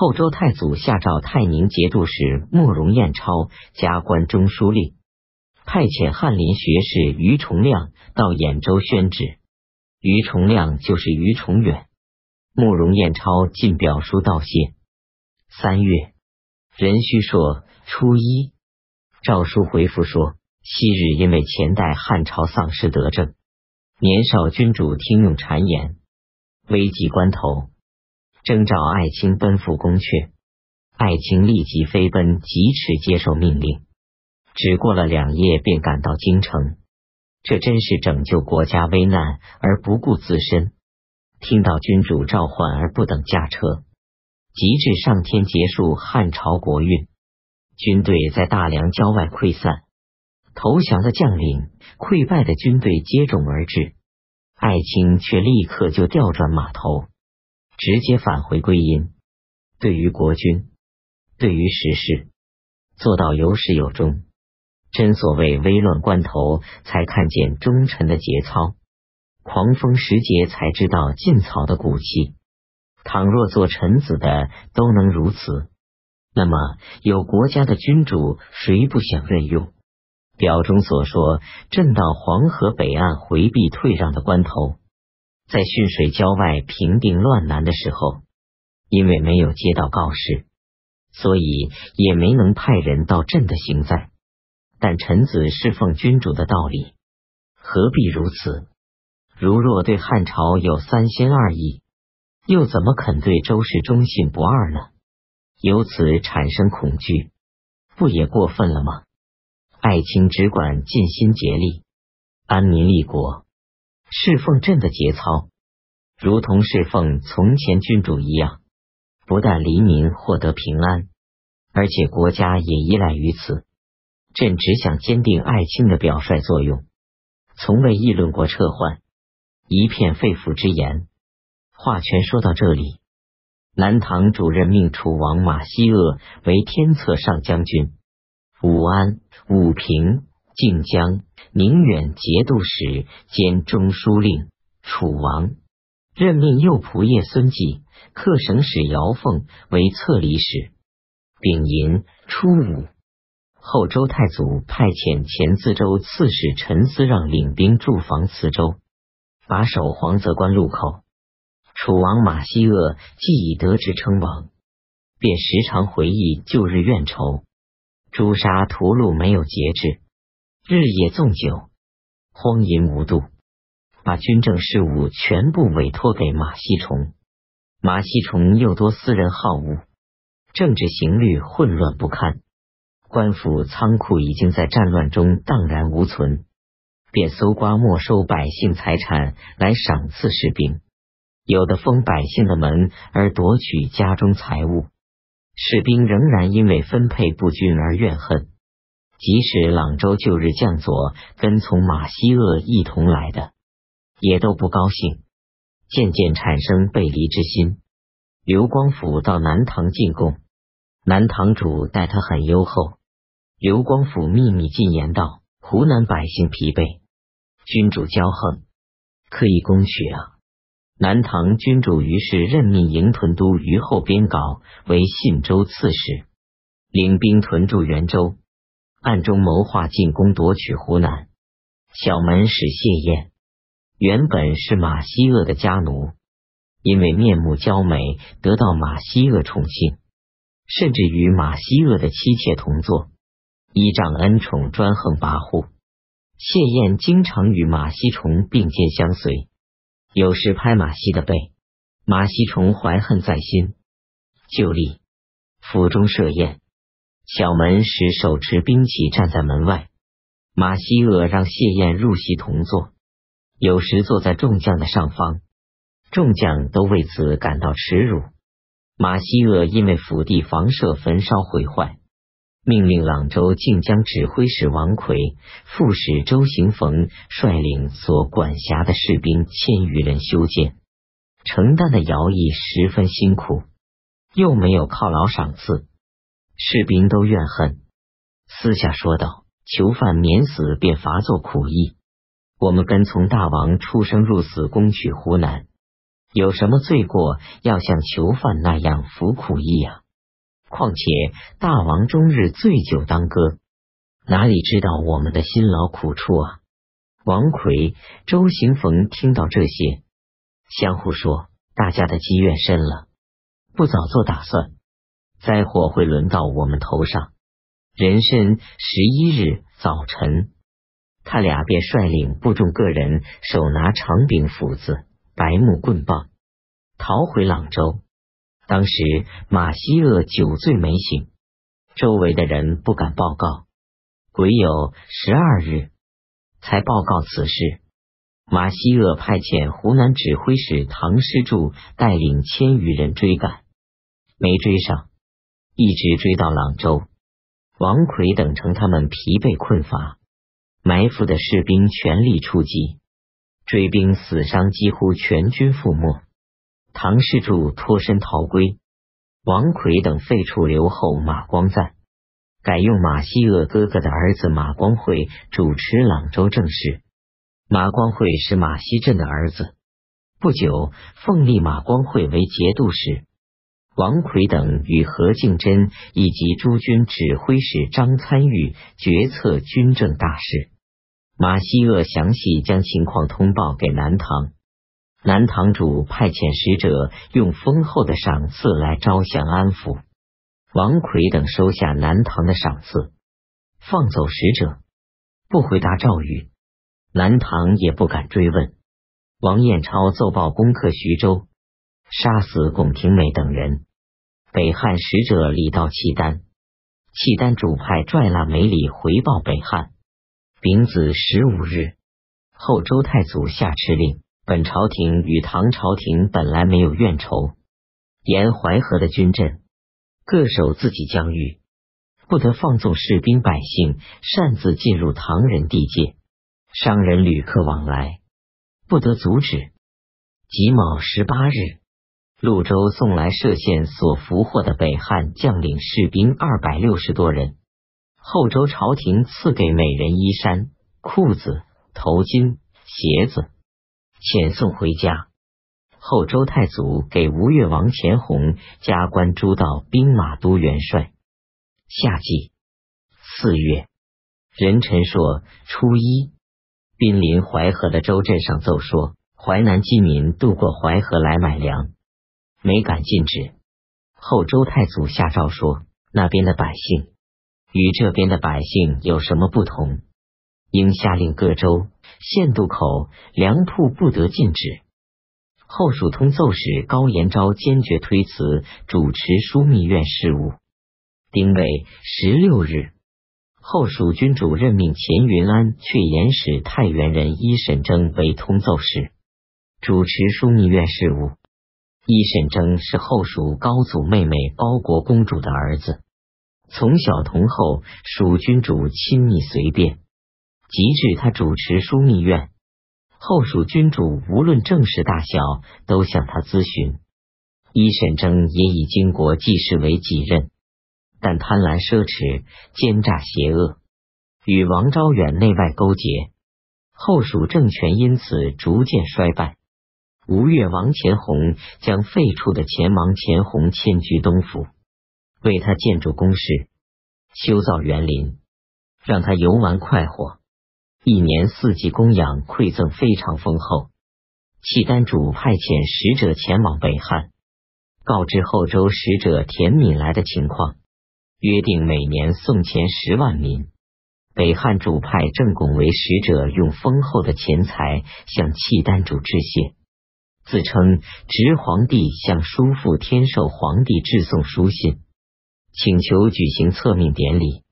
后周太祖下诏太宁节度使慕容彦超加官中书令，派遣翰林学士于崇亮到兖州宣旨。于崇亮就是于崇远。慕容彦超进表书道谢。三月，壬戌朔初一，诏书回复说：昔日因为前代汉朝丧失德政，年少君主听用谗言，危急关头。征召爱卿奔赴宫阙，爱卿立即飞奔，疾驰接受命令。只过了两夜，便赶到京城。这真是拯救国家危难而不顾自身。听到君主召唤而不等驾车，急至上天结束汉朝国运。军队在大梁郊外溃散，投降的将领、溃败的军队接踵而至，爱卿却立刻就调转马头。直接返回归因。对于国君，对于时事，做到有始有终。真所谓危乱关头，才看见忠臣的节操；狂风时节，才知道劲草的骨气。倘若做臣子的都能如此，那么有国家的君主，谁不想任用？表中所说，朕到黄河北岸回避退让的关头。在浚水郊外平定乱南的时候，因为没有接到告示，所以也没能派人到朕的行在。但臣子侍奉君主的道理，何必如此？如若对汉朝有三心二意，又怎么肯对周氏忠信不二呢？由此产生恐惧，不也过分了吗？爱卿只管尽心竭力，安民立国。侍奉朕的节操，如同侍奉从前君主一样，不但黎民获得平安，而且国家也依赖于此。朕只想坚定爱卿的表率作用，从未议论过撤换。一片肺腑之言。话全说到这里，南唐主任命楚王马希鄂为天策上将军，武安、武平。靖江、宁远节度使兼中书令，楚王任命右仆射孙继、客省使姚凤为策礼使。丙寅初五，后周太祖派遣前淄州刺史陈思让领兵驻防磁州，把守黄泽关路口。楚王马希鄂既已得知称王，便时常回忆旧日怨仇，诛杀屠戮没有节制。日夜纵酒，荒淫无度，把军政事务全部委托给马锡崇。马锡崇又多私人好恶，政治刑律混乱不堪，官府仓库已经在战乱中荡然无存，便搜刮没收百姓财产来赏赐士兵，有的封百姓的门而夺取家中财物，士兵仍然因为分配不均而怨恨。即使朗州旧日将佐跟从马希厄一同来的，也都不高兴，渐渐产生背离之心。刘光甫到南唐进贡，南唐主待他很优厚。刘光甫秘密进言道：“湖南百姓疲惫，君主骄横，可以攻取啊！”南唐君主于是任命营屯都于后边稿为信州刺史，领兵屯驻元州。暗中谋划进攻夺取湖南。小门使谢燕原本是马希鄂的家奴，因为面目娇美，得到马希鄂宠幸，甚至与马希鄂的妻妾同坐，依仗恩宠专横跋扈。谢燕经常与马希崇并肩相随，有时拍马希的背，马希崇怀恨在心，就立。府中设宴。小门使手持兵器站在门外，马希鄂让谢燕入席同坐，有时坐在众将的上方，众将都为此感到耻辱。马希鄂因为府邸房舍焚烧毁坏，命令朗州靖江指挥使王奎、副使周行逢率领所管辖的士兵千余人修建，承担的徭役十分辛苦，又没有犒劳赏赐。士兵都怨恨，私下说道：“囚犯免死便罚作苦役。我们跟从大王出生入死，攻取湖南，有什么罪过要像囚犯那样服苦役啊？况且大王终日醉酒当歌，哪里知道我们的辛劳苦处啊？王奎、周行逢听到这些，相互说：“大家的积怨深了，不早做打算，灾祸会轮到我们头上。”壬申十一日早晨，他俩便率领部众个人，手拿长柄斧子、白木棍棒，逃回朗州。当时马希厄酒醉没醒，周围的人不敢报告。鬼有十二日，才报告此事。马希厄派遣湖南指挥使唐师柱带领千余人追赶，没追上，一直追到朗州。王奎等乘他们疲惫困乏，埋伏的士兵全力出击，追兵死伤几乎全军覆没。唐世柱脱身逃归，王奎等废黜留后马光赞，改用马希鄂哥哥的儿子马光会主持朗州政事。马光会是马希镇的儿子，不久奉立马光会为节度使。王奎等与何敬真以及诸军指挥使张参与决策军政大事。马希厄详细将情况通报给南唐，南唐主派遣使者用丰厚的赏赐来招降安抚。王奎等收下南唐的赏赐，放走使者，不回答诏谕，南唐也不敢追问。王彦超奏报攻克徐州，杀死龚廷美等人。北汉使者李道契丹，契丹主派拽剌梅里回报北汉。丙子十五日，后周太祖下敕令，本朝廷与唐朝廷本来没有怨仇，沿淮河的军阵。各守自己疆域，不得放纵士兵百姓擅自进入唐人地界，商人旅客往来。不得阻止。己卯十八日。潞州送来歙县所俘获的北汉将领士兵二百六十多人，后周朝廷赐给每人衣衫、裤子、头巾、鞋子，遣送回家。后周太祖给吴越王钱弘加官诸道兵马都元帅。夏季四月，任臣说初一，濒临淮河的州镇上奏说，淮南饥民渡过淮河来买粮。没敢禁止。后周太祖下诏说，那边的百姓与这边的百姓有什么不同？应下令各州县渡口粮铺不得禁止。后蜀通奏使高延昭坚决推辞，主持枢密院事务。丁未十六日，后蜀君主任命钱云安却延使太原人伊沈征为通奏使，主持枢密院事务。伊沈征是后蜀高祖妹妹包国公主的儿子，从小同后蜀君主亲密随便，及至他主持枢密院，后蜀君主无论政事大小都向他咨询。伊沈征也以经国济事为己任，但贪婪奢侈、奸诈邪恶，与王昭远内外勾结，后蜀政权因此逐渐衰败。吴越王钱弘将废黜的钱王钱弘迁居东府，为他建筑宫室，修造园林，让他游玩快活。一年四季供养馈赠非常丰厚。契丹主派遣使者前往北汉，告知后周使者田敏来的情况，约定每年送钱十万民。北汉主派郑拱为使者，用丰厚的钱财向契丹主致谢。自称直皇帝向叔父天寿皇帝致送书信，请求举行册命典礼。